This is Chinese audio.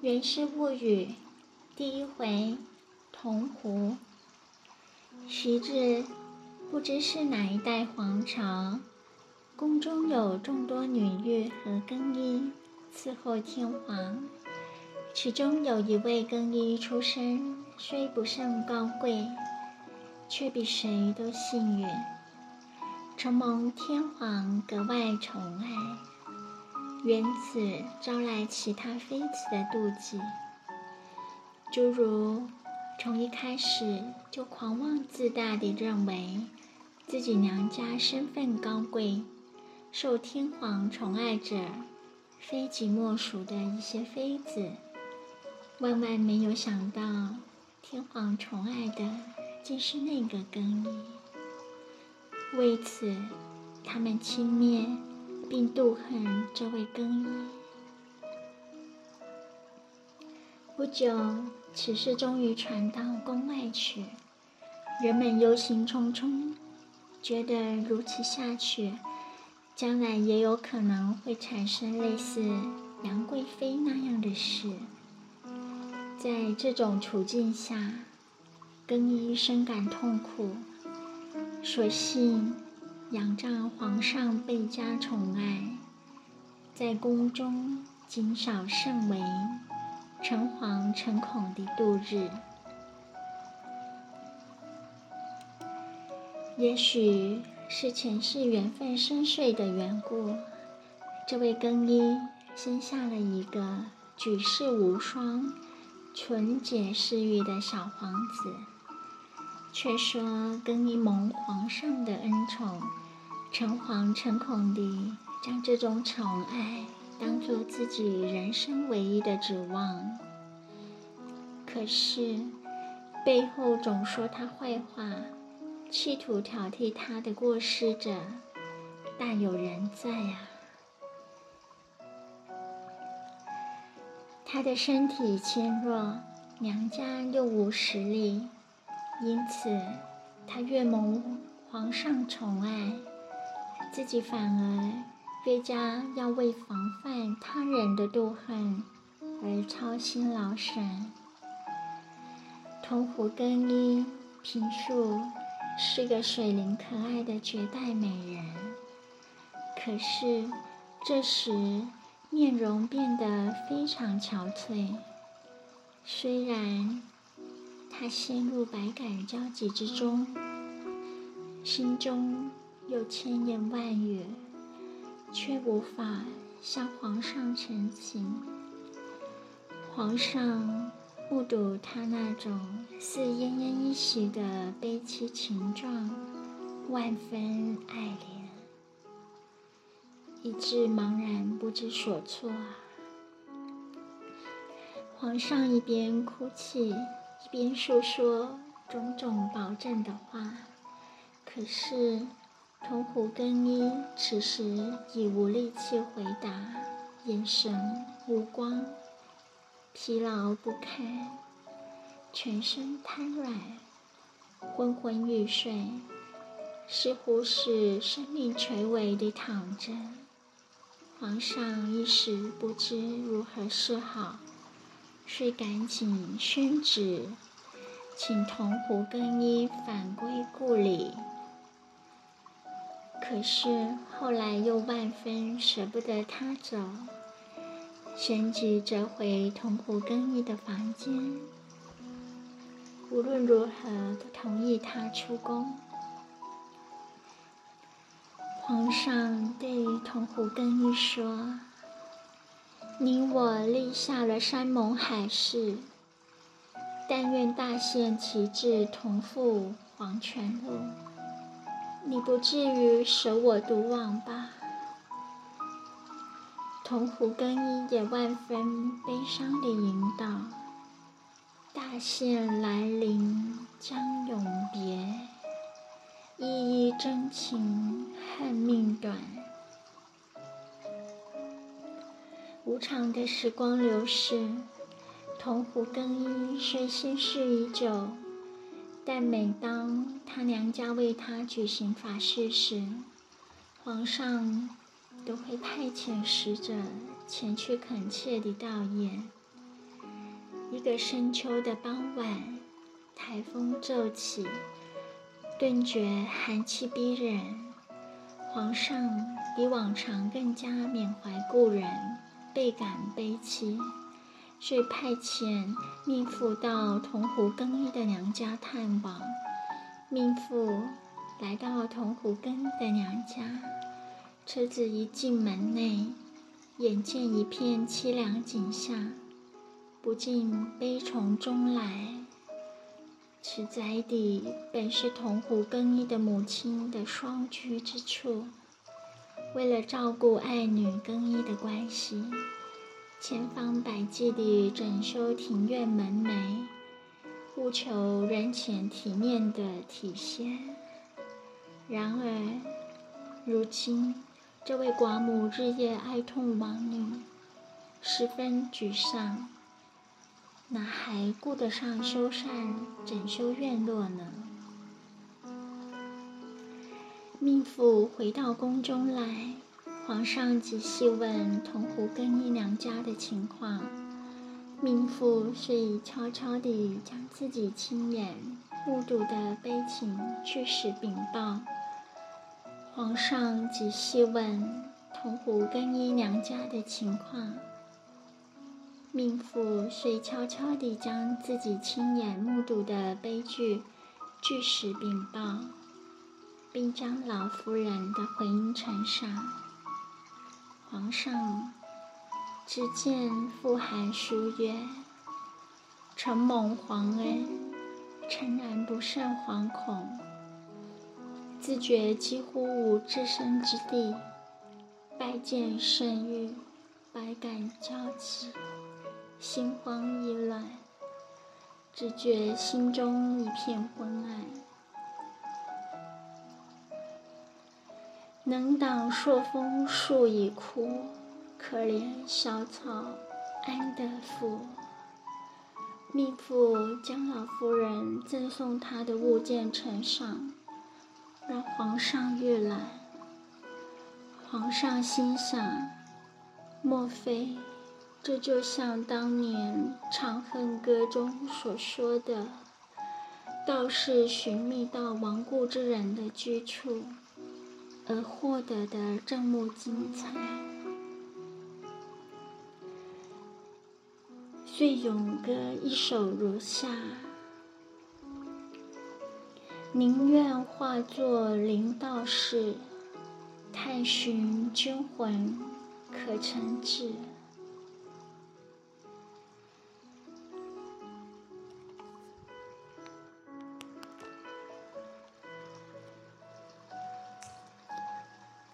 源氏物语第一回铜壶。时至不知是哪一代皇朝，宫中有众多女御和更衣伺候天皇。其中有一位更衣出身虽不甚高贵，却比谁都幸运，承蒙天皇格外宠爱。缘此招来其他妃子的妒忌，诸如从一开始就狂妄自大地认为自己娘家身份高贵，受天皇宠爱者非己莫属的一些妃子，万万没有想到天皇宠爱的竟是那个更衣，为此他们轻蔑。并妒恨这位更衣。不久，此事终于传到宫外去，人们忧心忡忡，觉得如此下去，将来也有可能会产生类似杨贵妃那样的事。在这种处境下，更衣深感痛苦，所幸。仰仗皇上倍加宠爱，在宫中谨少慎微，诚惶诚恐地度日。也许是前世缘分深邃的缘故，这位更衣生下了一个举世无双、纯洁适欲的小皇子。却说更衣蒙皇上的恩宠，诚惶诚恐地将这种宠爱当做自己人生唯一的指望。可是背后总说他坏话，企图挑剔他的过失者，大有人在啊！他的身体纤弱，娘家又无实力。因此，他越蒙皇上宠爱，自己反而越加要为防范他人的妒恨而操心劳神。铜壶更衣，平素是个水灵可爱的绝代美人，可是这时面容变得非常憔悴，虽然。他陷入百感交集之中，心中有千言万语，却无法向皇上陈情。皇上目睹他那种似奄奄一息的悲凄情状，万分爱怜，以致茫然不知所措。皇上一边哭泣。一边诉说种种保证的话，可是铜壶更衣此时已无力气回答，眼神无光，疲劳不堪，全身瘫软，昏昏欲睡，似乎是生命垂危地躺着。皇上一时不知如何是好。遂赶紧宣旨，请铜壶更衣返归故里。可是后来又万分舍不得他走，旋即折回铜壶更衣的房间，无论如何不同意他出宫。皇上对铜壶更衣说。你我立下了山盟海誓，但愿大限其至，同赴黄泉路。你不至于舍我独往吧？铜壶更衣也万分悲伤地吟道：“大限来临，将永别，依依真情，恨命短。”无常的时光流逝，铜壶更衣虽心事已久，但每当他娘家为他举行法事时，皇上都会派遣使者前去恳切地悼唁。一个深秋的傍晚，台风骤起，顿觉寒气逼人。皇上比往常更加缅怀故人，倍感悲戚，遂派遣命妇到铜湖更衣的娘家探望。命妇来到铜湖更的娘家，车子一进门内，眼见一片凄凉景象。不禁悲从中来。此宅邸本是铜湖更衣的母亲的双居之处，为了照顾爱女更衣的关系，千方百计地整修庭院门楣，务求人前体面的体现。然而，如今这位寡母日夜哀痛亡女，十分沮丧。哪还顾得上修缮整修院落呢？命妇回到宫中来，皇上仔细问铜湖更衣娘家的情况，命妇遂悄悄地将自己亲眼目睹的悲情据实禀报。皇上仔细问铜湖更衣娘家的情况。命妇遂悄悄地将自己亲眼目睹的悲剧据实禀报，并将老夫人的回音呈上。皇上只见傅函书曰：“承蒙皇恩，诚然不胜惶恐，自觉几乎无置身之地，拜见圣谕，百感交集。”心慌意乱，只觉心中一片昏暗。能挡朔风树已枯，可怜小草安得福？命妇将老夫人赠送她的物件呈上，让皇上阅览。皇上心想：莫非？这就像当年《长恨歌》中所说的，道士寻觅到亡故之人的居处，而获得的这么精彩。遂咏歌一首如下：宁愿化作灵道士，探寻君魂可曾至？